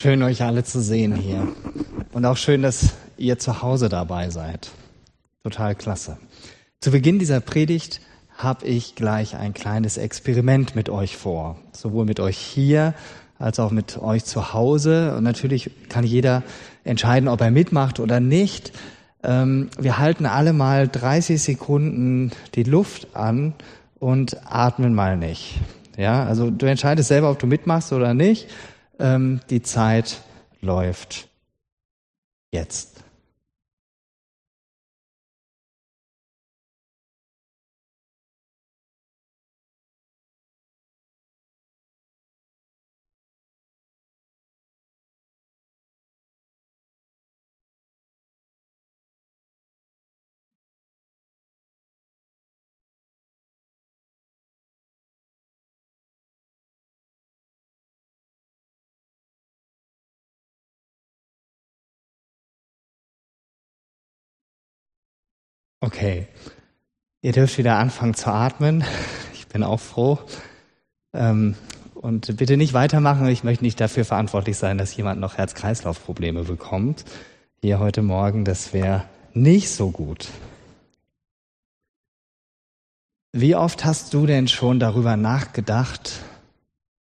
Schön, euch alle zu sehen hier. Und auch schön, dass ihr zu Hause dabei seid. Total klasse. Zu Beginn dieser Predigt habe ich gleich ein kleines Experiment mit euch vor. Sowohl mit euch hier als auch mit euch zu Hause. Und natürlich kann jeder entscheiden, ob er mitmacht oder nicht. Ähm, wir halten alle mal 30 Sekunden die Luft an und atmen mal nicht. Ja, also du entscheidest selber, ob du mitmachst oder nicht. Ähm, die Zeit läuft jetzt. Okay, ihr dürft wieder anfangen zu atmen. Ich bin auch froh. Ähm, und bitte nicht weitermachen. Ich möchte nicht dafür verantwortlich sein, dass jemand noch Herz-Kreislauf-Probleme bekommt. Hier heute Morgen, das wäre nicht so gut. Wie oft hast du denn schon darüber nachgedacht,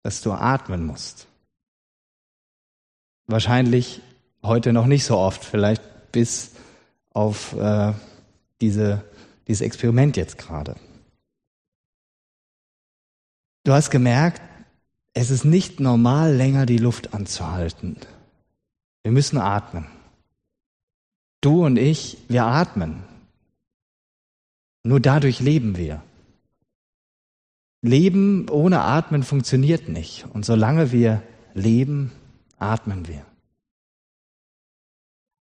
dass du atmen musst? Wahrscheinlich heute noch nicht so oft, vielleicht bis auf äh, diese, dieses Experiment jetzt gerade. Du hast gemerkt, es ist nicht normal, länger die Luft anzuhalten. Wir müssen atmen. Du und ich, wir atmen. Nur dadurch leben wir. Leben ohne Atmen funktioniert nicht. Und solange wir leben, atmen wir.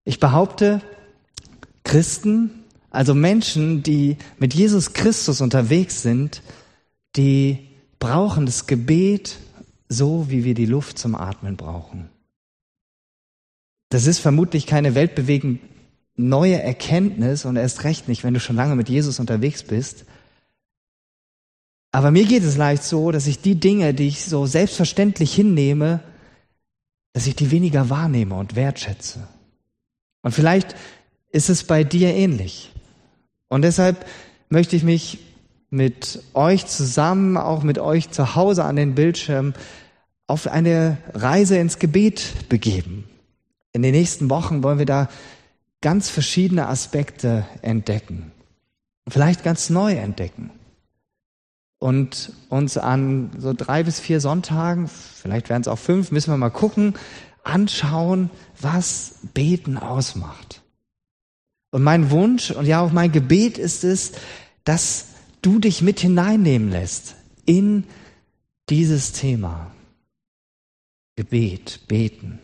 Ich behaupte, Christen also Menschen, die mit Jesus Christus unterwegs sind, die brauchen das Gebet so, wie wir die Luft zum Atmen brauchen. Das ist vermutlich keine weltbewegend neue Erkenntnis und erst recht nicht, wenn du schon lange mit Jesus unterwegs bist. Aber mir geht es leicht so, dass ich die Dinge, die ich so selbstverständlich hinnehme, dass ich die weniger wahrnehme und wertschätze. Und vielleicht ist es bei dir ähnlich. Und deshalb möchte ich mich mit euch zusammen, auch mit euch zu Hause an den Bildschirmen, auf eine Reise ins Gebet begeben. In den nächsten Wochen wollen wir da ganz verschiedene Aspekte entdecken. Vielleicht ganz neu entdecken. Und uns an so drei bis vier Sonntagen, vielleicht werden es auch fünf, müssen wir mal gucken, anschauen, was Beten ausmacht. Und mein Wunsch und ja auch mein Gebet ist es, dass du dich mit hineinnehmen lässt in dieses Thema. Gebet, beten.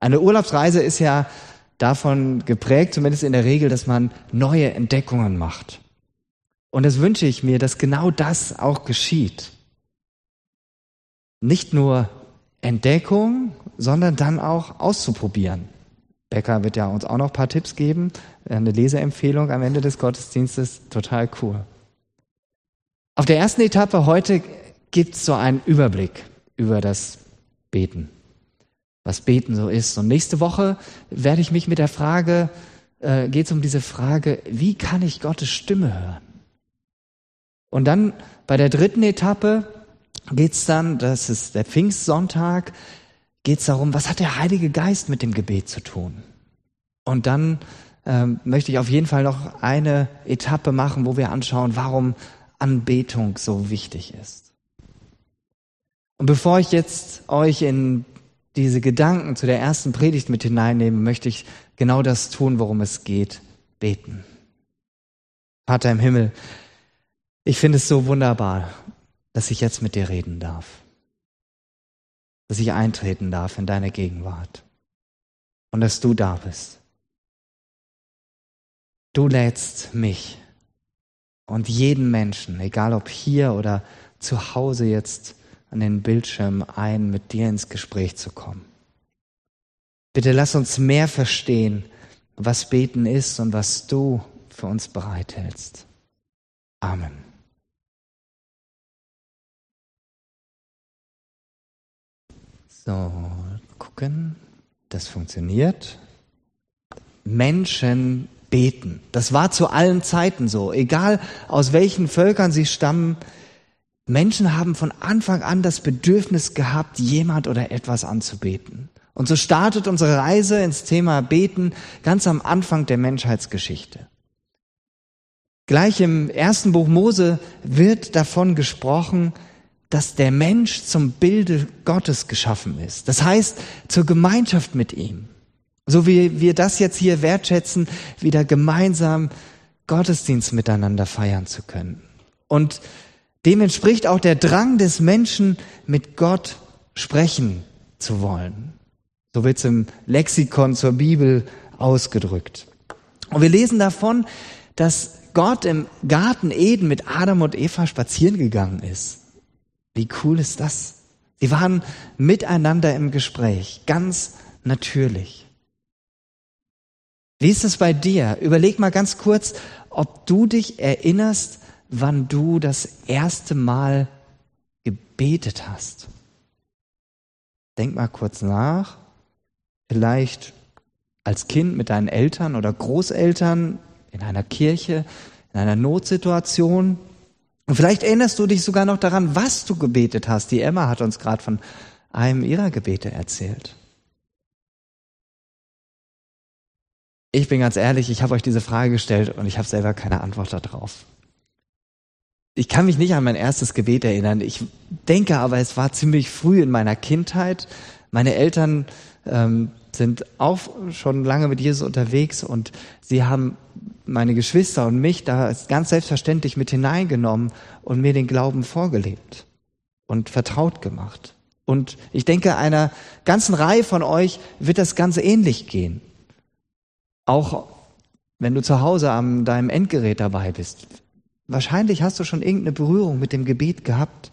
Eine Urlaubsreise ist ja davon geprägt, zumindest in der Regel, dass man neue Entdeckungen macht. Und das wünsche ich mir, dass genau das auch geschieht. Nicht nur Entdeckung, sondern dann auch auszuprobieren. Becker wird ja uns auch noch ein paar Tipps geben, eine Leseempfehlung am Ende des Gottesdienstes, total cool. Auf der ersten Etappe heute gibt es so einen Überblick über das Beten, was Beten so ist. Und nächste Woche werde ich mich mit der Frage, äh, geht es um diese Frage, wie kann ich Gottes Stimme hören? Und dann bei der dritten Etappe geht es dann, das ist der Pfingstsonntag, geht es darum, was hat der Heilige Geist mit dem Gebet zu tun? Und dann ähm, möchte ich auf jeden Fall noch eine Etappe machen, wo wir anschauen, warum Anbetung so wichtig ist. Und bevor ich jetzt euch in diese Gedanken zu der ersten Predigt mit hineinnehme, möchte ich genau das tun, worum es geht, beten. Vater im Himmel, ich finde es so wunderbar, dass ich jetzt mit dir reden darf dass ich eintreten darf in deine Gegenwart und dass du da bist. Du lädst mich und jeden Menschen, egal ob hier oder zu Hause jetzt an den Bildschirm ein, mit dir ins Gespräch zu kommen. Bitte lass uns mehr verstehen, was beten ist und was du für uns bereithältst. Amen. So, gucken. Das funktioniert. Menschen beten. Das war zu allen Zeiten so. Egal aus welchen Völkern sie stammen, Menschen haben von Anfang an das Bedürfnis gehabt, jemand oder etwas anzubeten. Und so startet unsere Reise ins Thema Beten ganz am Anfang der Menschheitsgeschichte. Gleich im ersten Buch Mose wird davon gesprochen, dass der Mensch zum Bilde Gottes geschaffen ist. Das heißt, zur Gemeinschaft mit ihm. So wie wir das jetzt hier wertschätzen, wieder gemeinsam Gottesdienst miteinander feiern zu können. Und dem entspricht auch der Drang des Menschen, mit Gott sprechen zu wollen. So wird es im Lexikon zur Bibel ausgedrückt. Und wir lesen davon, dass Gott im Garten Eden mit Adam und Eva spazieren gegangen ist. Wie cool ist das? Sie waren miteinander im Gespräch, ganz natürlich. Wie ist es bei dir? Überleg mal ganz kurz, ob du dich erinnerst, wann du das erste Mal gebetet hast. Denk mal kurz nach. Vielleicht als Kind mit deinen Eltern oder Großeltern in einer Kirche, in einer Notsituation. Und vielleicht erinnerst du dich sogar noch daran, was du gebetet hast. Die Emma hat uns gerade von einem ihrer Gebete erzählt. Ich bin ganz ehrlich, ich habe euch diese Frage gestellt und ich habe selber keine Antwort darauf. Ich kann mich nicht an mein erstes Gebet erinnern. Ich denke aber, es war ziemlich früh in meiner Kindheit. Meine Eltern ähm, sind auch schon lange mit Jesus unterwegs und sie haben meine Geschwister und mich da ganz selbstverständlich mit hineingenommen und mir den Glauben vorgelebt und vertraut gemacht. Und ich denke, einer ganzen Reihe von euch wird das ganz ähnlich gehen. Auch wenn du zu Hause an deinem Endgerät dabei bist. Wahrscheinlich hast du schon irgendeine Berührung mit dem Gebet gehabt.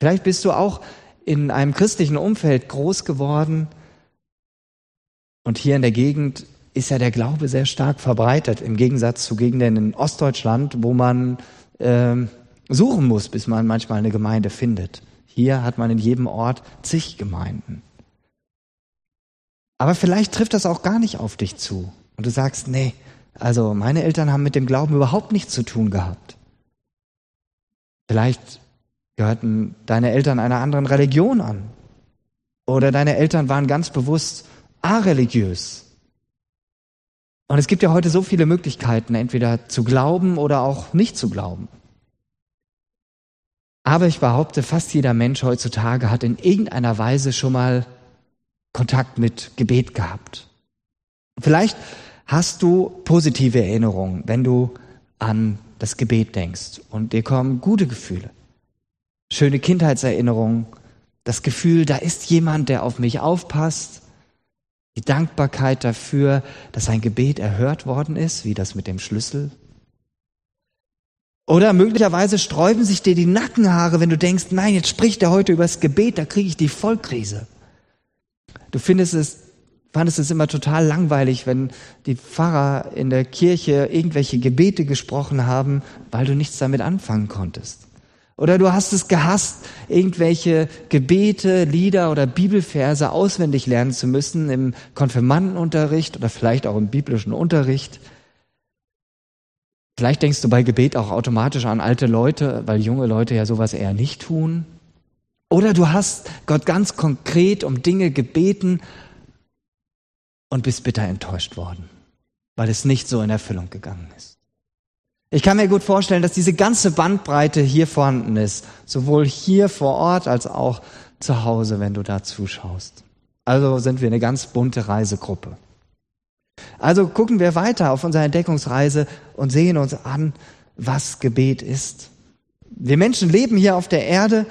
Vielleicht bist du auch in einem christlichen Umfeld groß geworden. Und hier in der Gegend ist ja der Glaube sehr stark verbreitet, im Gegensatz zu Gegenden in Ostdeutschland, wo man äh, suchen muss, bis man manchmal eine Gemeinde findet. Hier hat man in jedem Ort zig Gemeinden. Aber vielleicht trifft das auch gar nicht auf dich zu. Und du sagst, nee, also meine Eltern haben mit dem Glauben überhaupt nichts zu tun gehabt. Vielleicht gehörten deine Eltern einer anderen Religion an. Oder deine Eltern waren ganz bewusst areligiös. Und es gibt ja heute so viele Möglichkeiten, entweder zu glauben oder auch nicht zu glauben. Aber ich behaupte, fast jeder Mensch heutzutage hat in irgendeiner Weise schon mal Kontakt mit Gebet gehabt. Vielleicht hast du positive Erinnerungen, wenn du an das Gebet denkst und dir kommen gute Gefühle, schöne Kindheitserinnerungen, das Gefühl, da ist jemand, der auf mich aufpasst, die Dankbarkeit dafür, dass ein Gebet erhört worden ist, wie das mit dem Schlüssel. Oder möglicherweise sträuben sich dir die Nackenhaare, wenn du denkst, nein, jetzt spricht er heute über das Gebet, da kriege ich die Vollkrise. Du findest es, fandest es immer total langweilig, wenn die Pfarrer in der Kirche irgendwelche Gebete gesprochen haben, weil du nichts damit anfangen konntest. Oder du hast es gehasst, irgendwelche Gebete, Lieder oder Bibelverse auswendig lernen zu müssen im Konfirmandenunterricht oder vielleicht auch im biblischen Unterricht. Vielleicht denkst du bei Gebet auch automatisch an alte Leute, weil junge Leute ja sowas eher nicht tun. Oder du hast Gott ganz konkret um Dinge gebeten und bist bitter enttäuscht worden, weil es nicht so in Erfüllung gegangen ist. Ich kann mir gut vorstellen, dass diese ganze Bandbreite hier vorhanden ist, sowohl hier vor Ort als auch zu Hause, wenn du da zuschaust. Also sind wir eine ganz bunte Reisegruppe. Also gucken wir weiter auf unserer Entdeckungsreise und sehen uns an, was Gebet ist. Wir Menschen leben hier auf der Erde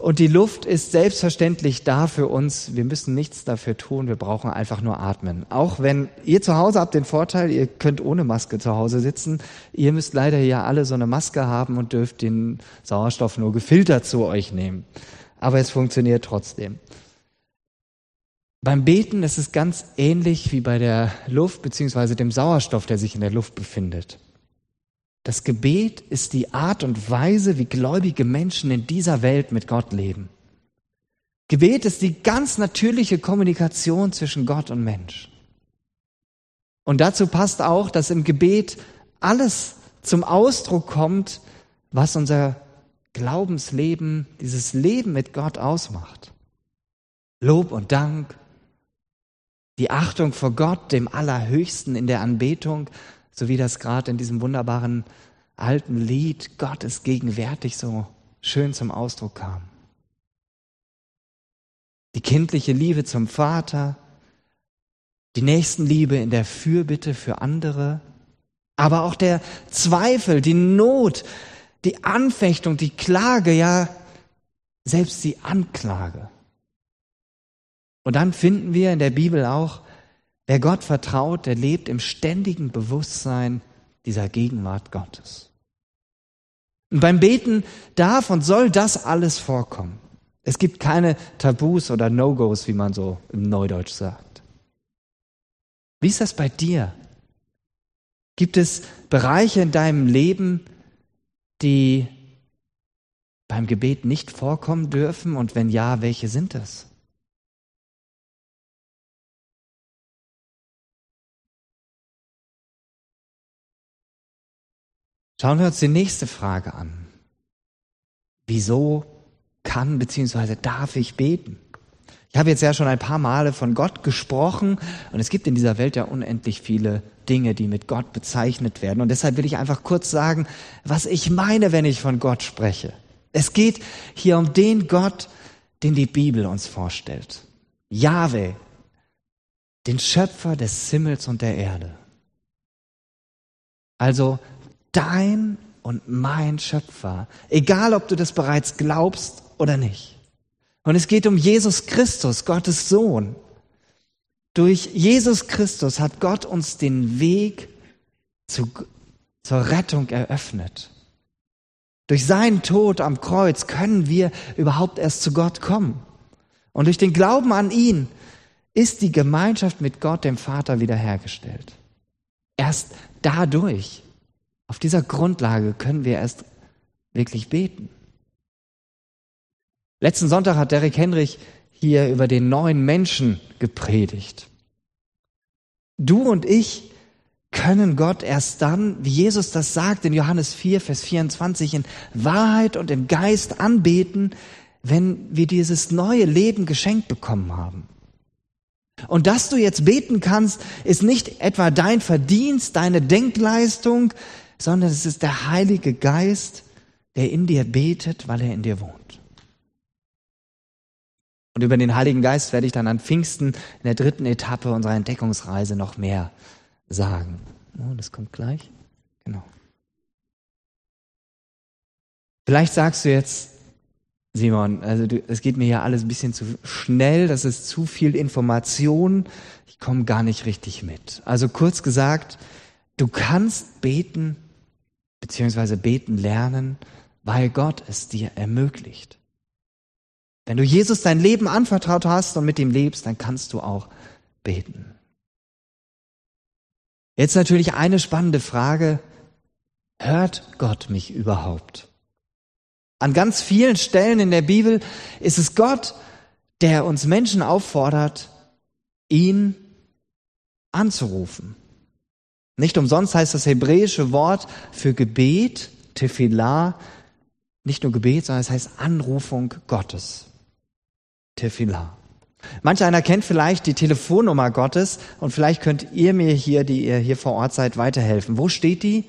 und die Luft ist selbstverständlich da für uns. Wir müssen nichts dafür tun. Wir brauchen einfach nur atmen. Auch wenn ihr zu Hause habt den Vorteil, ihr könnt ohne Maske zu Hause sitzen. Ihr müsst leider ja alle so eine Maske haben und dürft den Sauerstoff nur gefiltert zu euch nehmen. Aber es funktioniert trotzdem. Beim Beten ist es ganz ähnlich wie bei der Luft beziehungsweise dem Sauerstoff, der sich in der Luft befindet. Das Gebet ist die Art und Weise, wie gläubige Menschen in dieser Welt mit Gott leben. Gebet ist die ganz natürliche Kommunikation zwischen Gott und Mensch. Und dazu passt auch, dass im Gebet alles zum Ausdruck kommt, was unser Glaubensleben, dieses Leben mit Gott ausmacht. Lob und Dank, die Achtung vor Gott, dem Allerhöchsten in der Anbetung, so wie das gerade in diesem wunderbaren alten Lied Gott ist gegenwärtig so schön zum Ausdruck kam. Die kindliche Liebe zum Vater, die Nächstenliebe in der Fürbitte für andere, aber auch der Zweifel, die Not, die Anfechtung, die Klage, ja selbst die Anklage. Und dann finden wir in der Bibel auch, wer Gott vertraut, der lebt im ständigen Bewusstsein dieser Gegenwart Gottes. Und beim Beten darf und soll das alles vorkommen. Es gibt keine Tabus oder No-Gos, wie man so im Neudeutsch sagt. Wie ist das bei dir? Gibt es Bereiche in deinem Leben, die beim Gebet nicht vorkommen dürfen? Und wenn ja, welche sind es? Schauen wir uns die nächste Frage an. Wieso kann bzw. darf ich beten? Ich habe jetzt ja schon ein paar Male von Gott gesprochen und es gibt in dieser Welt ja unendlich viele Dinge, die mit Gott bezeichnet werden. Und deshalb will ich einfach kurz sagen, was ich meine, wenn ich von Gott spreche. Es geht hier um den Gott, den die Bibel uns vorstellt. Jahwe, den Schöpfer des Himmels und der Erde. Also dein und mein Schöpfer, egal ob du das bereits glaubst oder nicht. Und es geht um Jesus Christus, Gottes Sohn. Durch Jesus Christus hat Gott uns den Weg zu, zur Rettung eröffnet. Durch seinen Tod am Kreuz können wir überhaupt erst zu Gott kommen. Und durch den Glauben an ihn ist die Gemeinschaft mit Gott, dem Vater, wiederhergestellt. Erst dadurch auf dieser Grundlage können wir erst wirklich beten. Letzten Sonntag hat Derek Henrich hier über den neuen Menschen gepredigt. Du und ich können Gott erst dann, wie Jesus das sagt in Johannes 4, Vers 24, in Wahrheit und im Geist anbeten, wenn wir dieses neue Leben geschenkt bekommen haben. Und dass du jetzt beten kannst, ist nicht etwa dein Verdienst, deine Denkleistung, sondern es ist der Heilige Geist, der in dir betet, weil er in dir wohnt. Und über den Heiligen Geist werde ich dann an Pfingsten in der dritten Etappe unserer Entdeckungsreise noch mehr sagen. Oh, das kommt gleich. Genau. Vielleicht sagst du jetzt, Simon, also es geht mir hier alles ein bisschen zu schnell, das ist zu viel Information, ich komme gar nicht richtig mit. Also kurz gesagt, du kannst beten, beziehungsweise beten lernen, weil Gott es dir ermöglicht. Wenn du Jesus dein Leben anvertraut hast und mit ihm lebst, dann kannst du auch beten. Jetzt natürlich eine spannende Frage. Hört Gott mich überhaupt? An ganz vielen Stellen in der Bibel ist es Gott, der uns Menschen auffordert, ihn anzurufen. Nicht umsonst heißt das hebräische Wort für Gebet, Tefillah, nicht nur Gebet, sondern es heißt Anrufung Gottes. Tefillah. Manch einer kennt vielleicht die Telefonnummer Gottes und vielleicht könnt ihr mir hier, die ihr hier vor Ort seid, weiterhelfen. Wo steht die?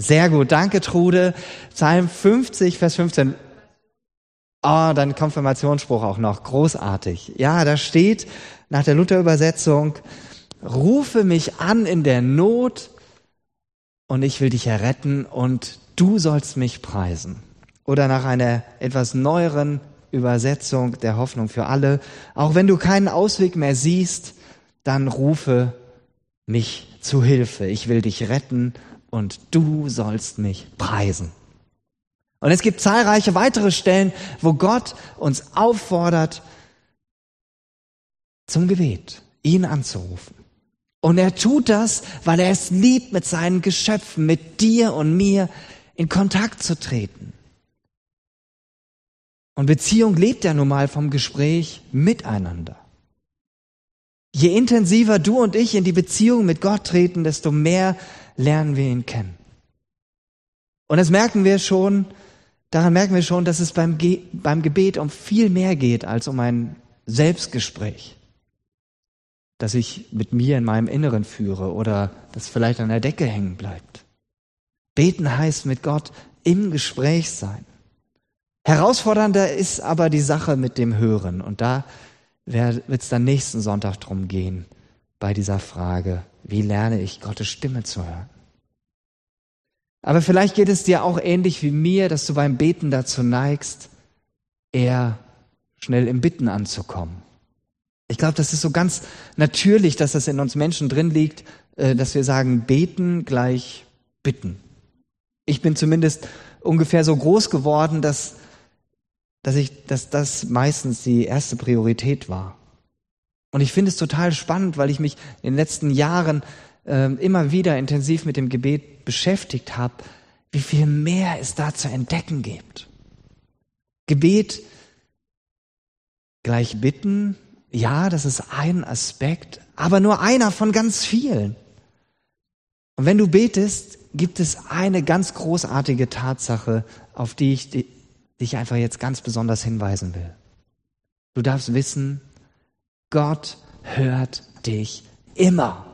Sehr gut, danke Trude. Psalm 50, Vers 15. Oh, dann Konfirmationsspruch auch noch. Großartig. Ja, da steht nach der Luther-Übersetzung, rufe mich an in der Not und ich will dich erretten und du sollst mich preisen. Oder nach einer etwas neueren Übersetzung der Hoffnung für alle, auch wenn du keinen Ausweg mehr siehst, dann rufe mich zu Hilfe. Ich will dich retten und du sollst mich preisen. Und es gibt zahlreiche weitere Stellen, wo Gott uns auffordert zum Gebet, ihn anzurufen. Und er tut das, weil er es liebt, mit seinen Geschöpfen, mit dir und mir in Kontakt zu treten. Und Beziehung lebt ja nun mal vom Gespräch miteinander. Je intensiver du und ich in die Beziehung mit Gott treten, desto mehr lernen wir ihn kennen. Und das merken wir schon, daran merken wir schon, dass es beim, Ge beim Gebet um viel mehr geht als um ein Selbstgespräch, das ich mit mir in meinem Inneren führe oder das vielleicht an der Decke hängen bleibt. Beten heißt mit Gott im Gespräch sein. Herausfordernder ist aber die Sache mit dem Hören. Und da wird es dann nächsten Sonntag drum gehen, bei dieser Frage, wie lerne ich Gottes Stimme zu hören? Aber vielleicht geht es dir auch ähnlich wie mir, dass du beim Beten dazu neigst, eher schnell im Bitten anzukommen. Ich glaube, das ist so ganz natürlich, dass das in uns Menschen drin liegt, äh, dass wir sagen, beten gleich bitten. Ich bin zumindest ungefähr so groß geworden, dass dass ich, dass das meistens die erste Priorität war. Und ich finde es total spannend, weil ich mich in den letzten Jahren äh, immer wieder intensiv mit dem Gebet beschäftigt habe, wie viel mehr es da zu entdecken gibt. Gebet gleich bitten, ja, das ist ein Aspekt, aber nur einer von ganz vielen. Und wenn du betest, gibt es eine ganz großartige Tatsache, auf die ich dich einfach jetzt ganz besonders hinweisen will. Du darfst wissen, Gott hört dich immer.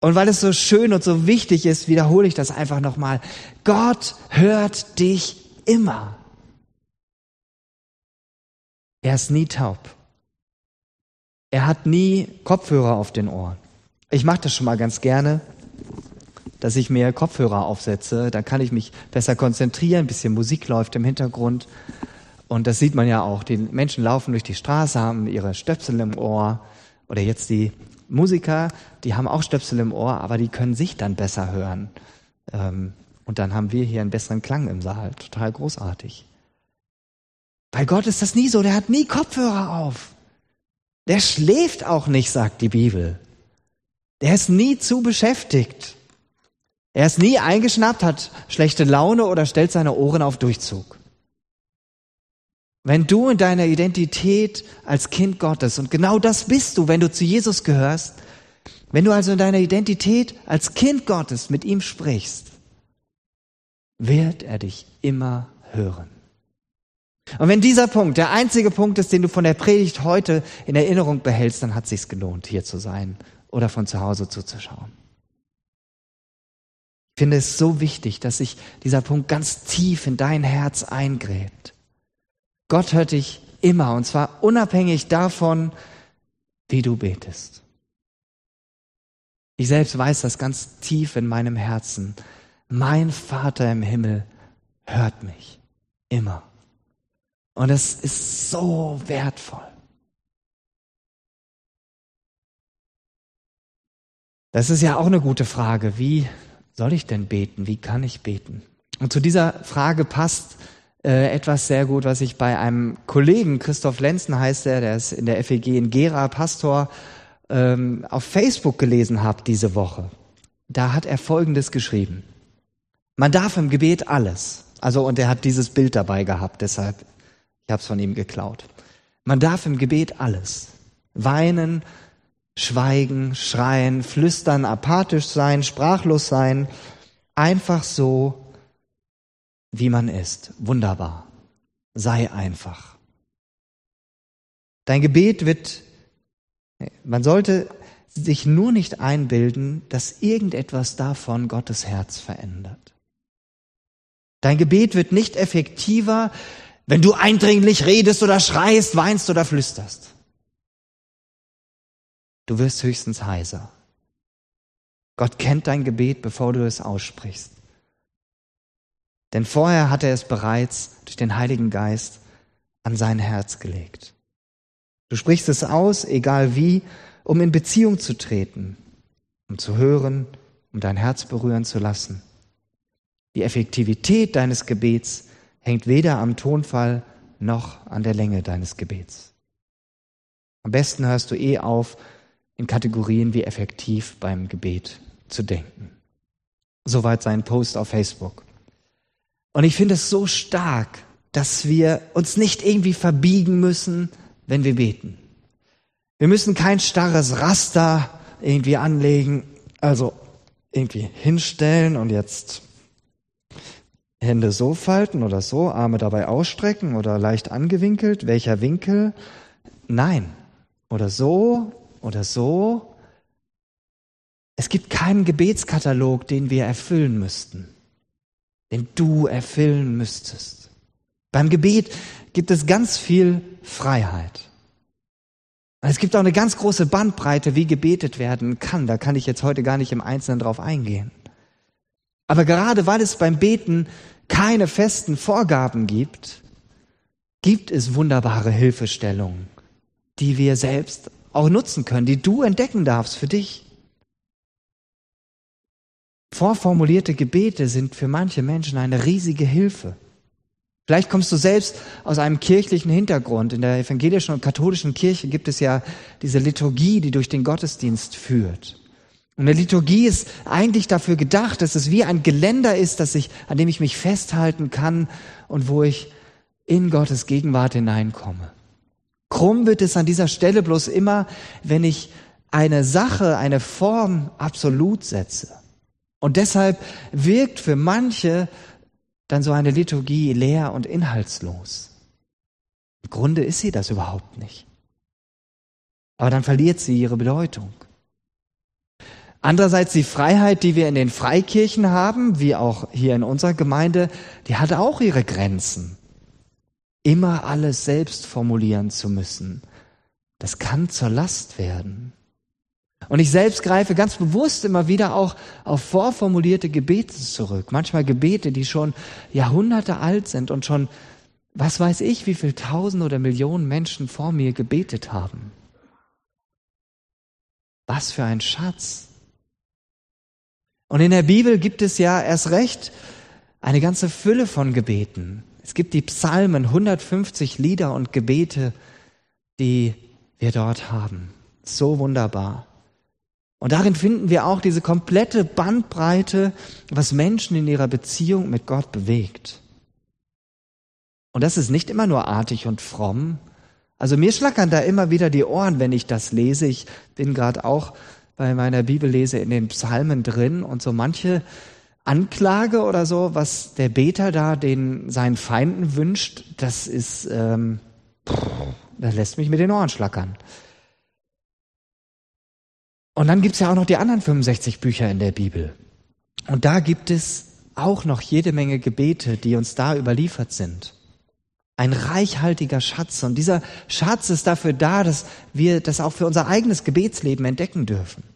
Und weil es so schön und so wichtig ist, wiederhole ich das einfach nochmal. Gott hört dich immer. Er ist nie taub. Er hat nie Kopfhörer auf den Ohren. Ich mache das schon mal ganz gerne dass ich mir Kopfhörer aufsetze. Da kann ich mich besser konzentrieren, ein bisschen Musik läuft im Hintergrund. Und das sieht man ja auch. Die Menschen laufen durch die Straße, haben ihre Stöpsel im Ohr. Oder jetzt die Musiker, die haben auch Stöpsel im Ohr, aber die können sich dann besser hören. Ähm, und dann haben wir hier einen besseren Klang im Saal. Total großartig. Bei Gott ist das nie so. Der hat nie Kopfhörer auf. Der schläft auch nicht, sagt die Bibel. Der ist nie zu beschäftigt. Er ist nie eingeschnappt, hat schlechte Laune oder stellt seine Ohren auf Durchzug. Wenn du in deiner Identität als Kind Gottes, und genau das bist du, wenn du zu Jesus gehörst, wenn du also in deiner Identität als Kind Gottes mit ihm sprichst, wird er dich immer hören. Und wenn dieser Punkt der einzige Punkt ist, den du von der Predigt heute in Erinnerung behältst, dann hat es sich gelohnt, hier zu sein oder von zu Hause zuzuschauen. Ich finde es so wichtig, dass sich dieser Punkt ganz tief in dein Herz eingräbt. Gott hört dich immer und zwar unabhängig davon, wie du betest. Ich selbst weiß das ganz tief in meinem Herzen. Mein Vater im Himmel hört mich immer. Und es ist so wertvoll. Das ist ja auch eine gute Frage. Wie soll ich denn beten? Wie kann ich beten? Und zu dieser Frage passt äh, etwas sehr gut, was ich bei einem Kollegen, Christoph Lenzen heißt er, der ist in der FEG in Gera Pastor, ähm, auf Facebook gelesen habe diese Woche. Da hat er Folgendes geschrieben. Man darf im Gebet alles. Also, und er hat dieses Bild dabei gehabt, deshalb, ich habe es von ihm geklaut. Man darf im Gebet alles. Weinen, schweigen, schreien, flüstern, apathisch sein, sprachlos sein, einfach so, wie man ist. Wunderbar. Sei einfach. Dein Gebet wird, man sollte sich nur nicht einbilden, dass irgendetwas davon Gottes Herz verändert. Dein Gebet wird nicht effektiver, wenn du eindringlich redest oder schreist, weinst oder flüsterst. Du wirst höchstens heiser. Gott kennt dein Gebet, bevor du es aussprichst. Denn vorher hat er es bereits durch den Heiligen Geist an sein Herz gelegt. Du sprichst es aus, egal wie, um in Beziehung zu treten, um zu hören, um dein Herz berühren zu lassen. Die Effektivität deines Gebets hängt weder am Tonfall noch an der Länge deines Gebets. Am besten hörst du eh auf, in Kategorien wie effektiv beim Gebet zu denken. Soweit sein Post auf Facebook. Und ich finde es so stark, dass wir uns nicht irgendwie verbiegen müssen, wenn wir beten. Wir müssen kein starres Raster irgendwie anlegen, also irgendwie hinstellen und jetzt Hände so falten oder so, Arme dabei ausstrecken oder leicht angewinkelt. Welcher Winkel? Nein. Oder so oder so. Es gibt keinen Gebetskatalog, den wir erfüllen müssten, den du erfüllen müsstest. Beim Gebet gibt es ganz viel Freiheit. Es gibt auch eine ganz große Bandbreite, wie gebetet werden kann. Da kann ich jetzt heute gar nicht im Einzelnen drauf eingehen. Aber gerade weil es beim Beten keine festen Vorgaben gibt, gibt es wunderbare Hilfestellungen, die wir selbst auch nutzen können, die du entdecken darfst für dich. Vorformulierte Gebete sind für manche Menschen eine riesige Hilfe. Vielleicht kommst du selbst aus einem kirchlichen Hintergrund. In der evangelischen und katholischen Kirche gibt es ja diese Liturgie, die durch den Gottesdienst führt. Und eine Liturgie ist eigentlich dafür gedacht, dass es wie ein Geländer ist, dass ich, an dem ich mich festhalten kann und wo ich in Gottes Gegenwart hineinkomme. Krumm wird es an dieser Stelle bloß immer, wenn ich eine Sache, eine Form absolut setze. Und deshalb wirkt für manche dann so eine Liturgie leer und inhaltslos. Im Grunde ist sie das überhaupt nicht. Aber dann verliert sie ihre Bedeutung. Andererseits die Freiheit, die wir in den Freikirchen haben, wie auch hier in unserer Gemeinde, die hat auch ihre Grenzen. Immer alles selbst formulieren zu müssen, das kann zur Last werden. Und ich selbst greife ganz bewusst immer wieder auch auf vorformulierte Gebete zurück. Manchmal Gebete, die schon Jahrhunderte alt sind und schon, was weiß ich, wie viel tausend oder Millionen Menschen vor mir gebetet haben. Was für ein Schatz. Und in der Bibel gibt es ja erst recht eine ganze Fülle von Gebeten. Es gibt die Psalmen, 150 Lieder und Gebete, die wir dort haben. So wunderbar. Und darin finden wir auch diese komplette Bandbreite, was Menschen in ihrer Beziehung mit Gott bewegt. Und das ist nicht immer nur artig und fromm. Also mir schlackern da immer wieder die Ohren, wenn ich das lese. Ich bin gerade auch bei meiner Bibellese in den Psalmen drin und so manche Anklage oder so, was der Beter da den seinen Feinden wünscht, das ist, ähm, das lässt mich mit den Ohren schlackern. Und dann gibt's ja auch noch die anderen 65 Bücher in der Bibel. Und da gibt es auch noch jede Menge Gebete, die uns da überliefert sind. Ein reichhaltiger Schatz. Und dieser Schatz ist dafür da, dass wir das auch für unser eigenes Gebetsleben entdecken dürfen.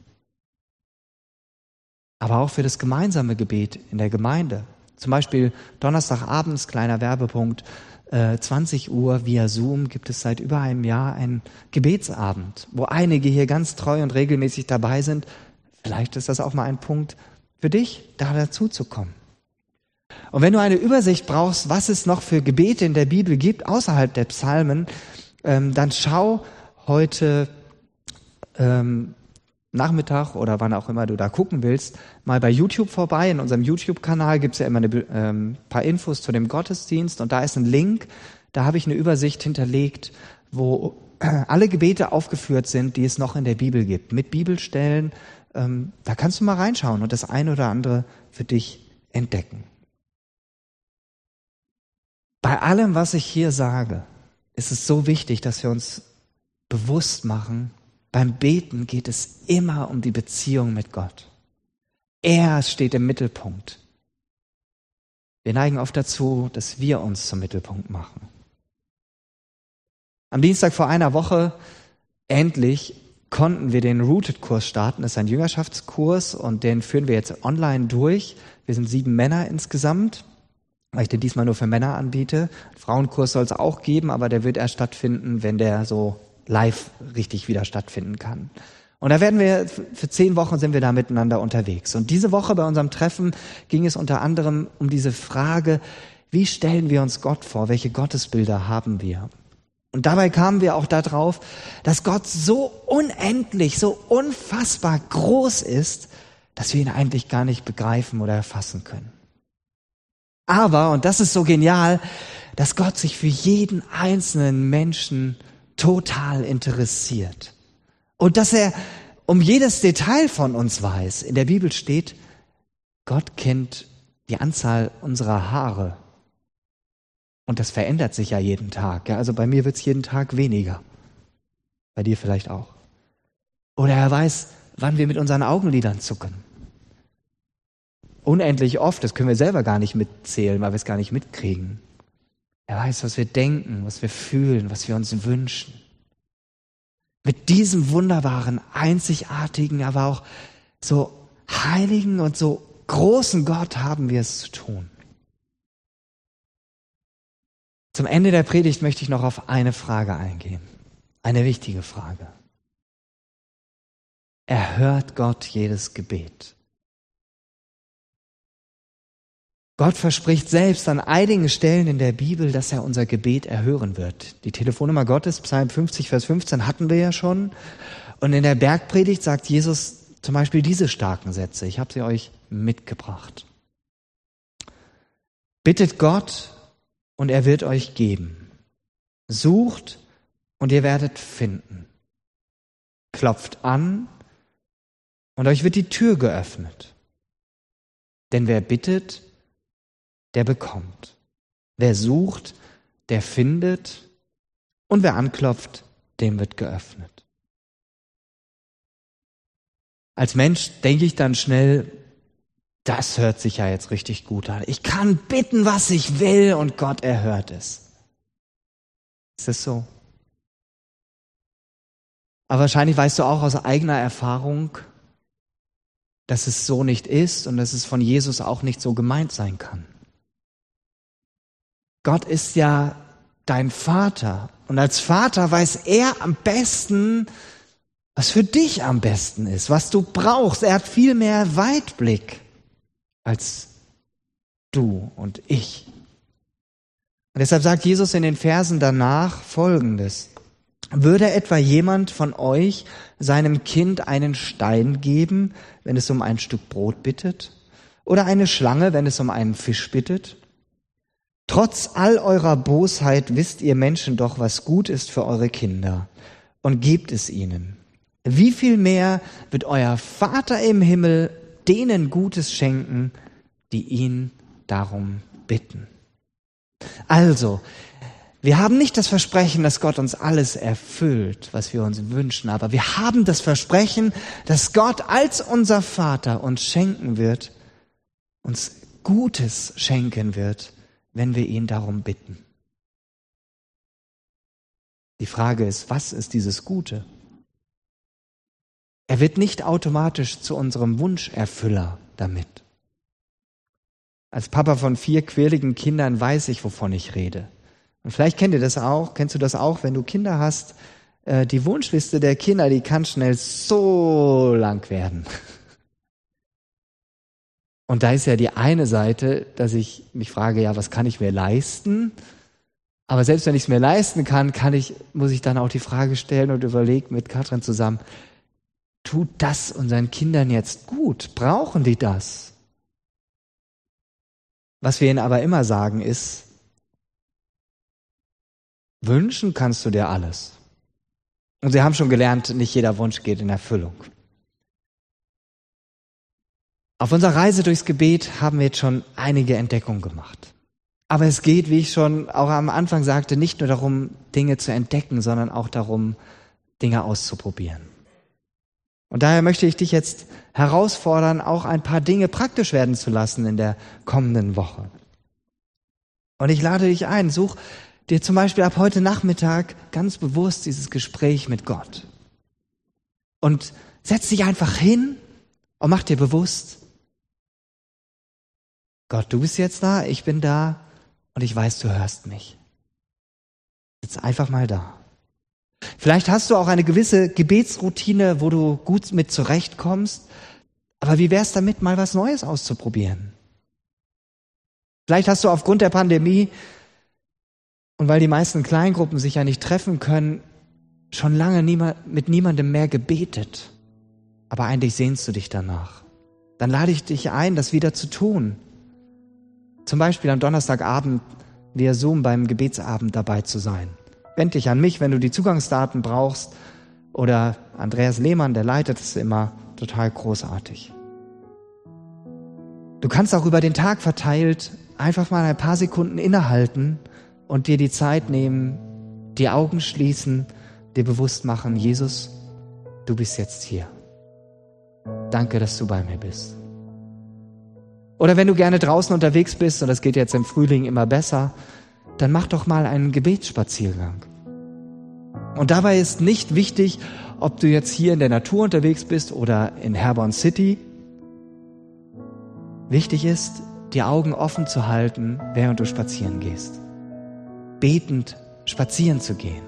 Aber auch für das gemeinsame Gebet in der Gemeinde. Zum Beispiel Donnerstagabends, kleiner Werbepunkt, 20 äh, Uhr via Zoom gibt es seit über einem Jahr einen Gebetsabend, wo einige hier ganz treu und regelmäßig dabei sind. Vielleicht ist das auch mal ein Punkt für dich, da dazu zu kommen. Und wenn du eine Übersicht brauchst, was es noch für Gebete in der Bibel gibt, außerhalb der Psalmen, ähm, dann schau heute ähm, Nachmittag oder wann auch immer du da gucken willst, mal bei YouTube vorbei. In unserem YouTube-Kanal gibt's ja immer ein ähm, paar Infos zu dem Gottesdienst und da ist ein Link, da habe ich eine Übersicht hinterlegt, wo alle Gebete aufgeführt sind, die es noch in der Bibel gibt, mit Bibelstellen. Ähm, da kannst du mal reinschauen und das eine oder andere für dich entdecken. Bei allem, was ich hier sage, ist es so wichtig, dass wir uns bewusst machen, beim Beten geht es immer um die Beziehung mit Gott. Er steht im Mittelpunkt. Wir neigen oft dazu, dass wir uns zum Mittelpunkt machen. Am Dienstag vor einer Woche endlich konnten wir den Rooted-Kurs starten. Das ist ein Jüngerschaftskurs und den führen wir jetzt online durch. Wir sind sieben Männer insgesamt, weil ich den diesmal nur für Männer anbiete. Frauenkurs soll es auch geben, aber der wird erst stattfinden, wenn der so live richtig wieder stattfinden kann. Und da werden wir, für zehn Wochen sind wir da miteinander unterwegs. Und diese Woche bei unserem Treffen ging es unter anderem um diese Frage, wie stellen wir uns Gott vor? Welche Gottesbilder haben wir? Und dabei kamen wir auch darauf, dass Gott so unendlich, so unfassbar groß ist, dass wir ihn eigentlich gar nicht begreifen oder erfassen können. Aber, und das ist so genial, dass Gott sich für jeden einzelnen Menschen total interessiert. Und dass er um jedes Detail von uns weiß. In der Bibel steht, Gott kennt die Anzahl unserer Haare. Und das verändert sich ja jeden Tag. Ja? Also bei mir wird es jeden Tag weniger. Bei dir vielleicht auch. Oder er weiß, wann wir mit unseren Augenlidern zucken. Unendlich oft, das können wir selber gar nicht mitzählen, weil wir es gar nicht mitkriegen. Er weiß, was wir denken, was wir fühlen, was wir uns wünschen. Mit diesem wunderbaren, einzigartigen, aber auch so heiligen und so großen Gott haben wir es zu tun. Zum Ende der Predigt möchte ich noch auf eine Frage eingehen. Eine wichtige Frage. Erhört Gott jedes Gebet? Gott verspricht selbst an einigen Stellen in der Bibel, dass er unser Gebet erhören wird. Die Telefonnummer Gottes, Psalm 50, Vers 15, hatten wir ja schon. Und in der Bergpredigt sagt Jesus zum Beispiel diese starken Sätze. Ich habe sie euch mitgebracht. Bittet Gott und er wird euch geben. Sucht und ihr werdet finden. Klopft an und euch wird die Tür geöffnet. Denn wer bittet, der bekommt. Wer sucht, der findet. Und wer anklopft, dem wird geöffnet. Als Mensch denke ich dann schnell, das hört sich ja jetzt richtig gut an. Ich kann bitten, was ich will und Gott erhört es. Ist es so? Aber wahrscheinlich weißt du auch aus eigener Erfahrung, dass es so nicht ist und dass es von Jesus auch nicht so gemeint sein kann. Gott ist ja dein Vater. Und als Vater weiß er am besten, was für dich am besten ist, was du brauchst. Er hat viel mehr Weitblick als du und ich. Und deshalb sagt Jesus in den Versen danach Folgendes. Würde etwa jemand von euch seinem Kind einen Stein geben, wenn es um ein Stück Brot bittet? Oder eine Schlange, wenn es um einen Fisch bittet? Trotz all eurer Bosheit wisst ihr Menschen doch, was gut ist für eure Kinder und gebt es ihnen. Wie viel mehr wird euer Vater im Himmel denen Gutes schenken, die ihn darum bitten? Also, wir haben nicht das Versprechen, dass Gott uns alles erfüllt, was wir uns wünschen, aber wir haben das Versprechen, dass Gott als unser Vater uns schenken wird, uns Gutes schenken wird, wenn wir ihn darum bitten. Die Frage ist, was ist dieses Gute? Er wird nicht automatisch zu unserem Wunscherfüller damit. Als Papa von vier quirligen Kindern weiß ich, wovon ich rede. Und vielleicht kennt ihr das auch, kennst du das auch, wenn du Kinder hast, äh, die Wunschliste der Kinder, die kann schnell so lang werden. Und da ist ja die eine Seite, dass ich mich frage, ja, was kann ich mir leisten? Aber selbst wenn ich es mir leisten kann, kann ich, muss ich dann auch die Frage stellen und überlegen mit Katrin zusammen, tut das unseren Kindern jetzt gut? Brauchen die das? Was wir ihnen aber immer sagen ist, wünschen kannst du dir alles. Und sie haben schon gelernt, nicht jeder Wunsch geht in Erfüllung. Auf unserer Reise durchs Gebet haben wir jetzt schon einige Entdeckungen gemacht. Aber es geht, wie ich schon auch am Anfang sagte, nicht nur darum, Dinge zu entdecken, sondern auch darum, Dinge auszuprobieren. Und daher möchte ich dich jetzt herausfordern, auch ein paar Dinge praktisch werden zu lassen in der kommenden Woche. Und ich lade dich ein, such dir zum Beispiel ab heute Nachmittag ganz bewusst dieses Gespräch mit Gott. Und setz dich einfach hin und mach dir bewusst, Gott, du bist jetzt da, ich bin da und ich weiß, du hörst mich. Jetzt einfach mal da. Vielleicht hast du auch eine gewisse Gebetsroutine, wo du gut mit zurechtkommst, aber wie wär's damit, mal was Neues auszuprobieren? Vielleicht hast du aufgrund der Pandemie und weil die meisten Kleingruppen sich ja nicht treffen können, schon lange niemand, mit niemandem mehr gebetet. Aber eigentlich sehnst du dich danach. Dann lade ich dich ein, das wieder zu tun. Zum Beispiel am Donnerstagabend via Zoom beim Gebetsabend dabei zu sein. Wend dich an mich, wenn du die Zugangsdaten brauchst. Oder Andreas Lehmann, der leitet es immer total großartig. Du kannst auch über den Tag verteilt einfach mal ein paar Sekunden innehalten und dir die Zeit nehmen, die Augen schließen, dir bewusst machen, Jesus, du bist jetzt hier. Danke, dass du bei mir bist. Oder wenn du gerne draußen unterwegs bist, und das geht jetzt im Frühling immer besser, dann mach doch mal einen Gebetsspaziergang. Und dabei ist nicht wichtig, ob du jetzt hier in der Natur unterwegs bist oder in Herborn City. Wichtig ist, die Augen offen zu halten, während du spazieren gehst. Betend spazieren zu gehen.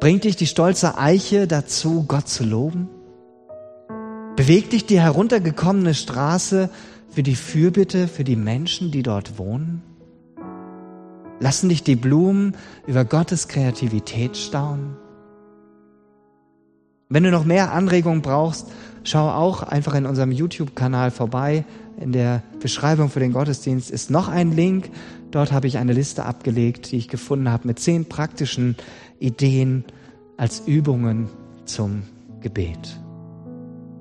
Bringt dich die stolze Eiche dazu, Gott zu loben? Bewegt dich die heruntergekommene Straße für die Fürbitte für die Menschen, die dort wohnen? Lassen dich die Blumen über Gottes Kreativität staunen? Wenn du noch mehr Anregungen brauchst, schau auch einfach in unserem YouTube-Kanal vorbei. In der Beschreibung für den Gottesdienst ist noch ein Link. Dort habe ich eine Liste abgelegt, die ich gefunden habe mit zehn praktischen Ideen als Übungen zum Gebet.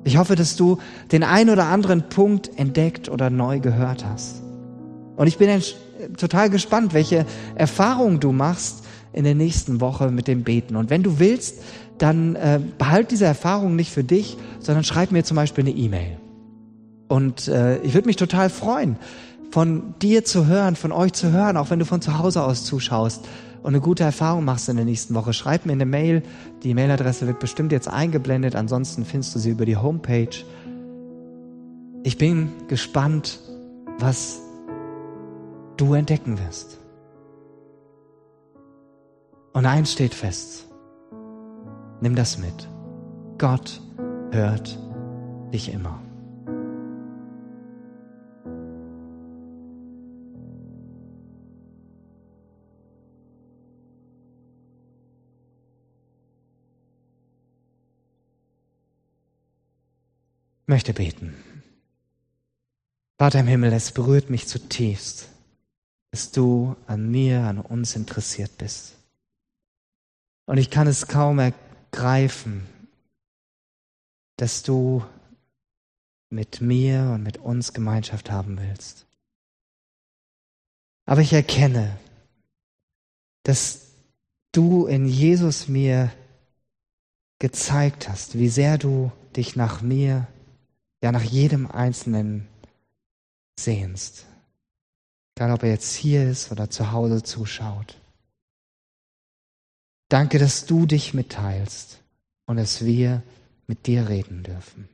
Ich hoffe, dass du den ein oder anderen Punkt entdeckt oder neu gehört hast. Und ich bin total gespannt, welche Erfahrungen du machst in der nächsten Woche mit dem Beten. Und wenn du willst, dann äh, behalt diese Erfahrung nicht für dich, sondern schreib mir zum Beispiel eine E-Mail. Und äh, ich würde mich total freuen, von dir zu hören, von euch zu hören, auch wenn du von zu Hause aus zuschaust und eine gute Erfahrung machst in der nächsten Woche. Schreib mir eine Mail. Die Mailadresse wird bestimmt jetzt eingeblendet. Ansonsten findest du sie über die Homepage. Ich bin gespannt, was du entdecken wirst. Und eins steht fest. Nimm das mit. Gott hört dich immer. Möchte beten. Vater im Himmel, es berührt mich zutiefst, dass du an mir, an uns interessiert bist. Und ich kann es kaum ergreifen, dass du mit mir und mit uns Gemeinschaft haben willst. Aber ich erkenne, dass du in Jesus mir gezeigt hast, wie sehr du dich nach mir ja nach jedem Einzelnen sehnst. Egal, ob er jetzt hier ist oder zu Hause zuschaut. Danke, dass du dich mitteilst und dass wir mit dir reden dürfen.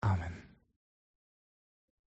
Amen.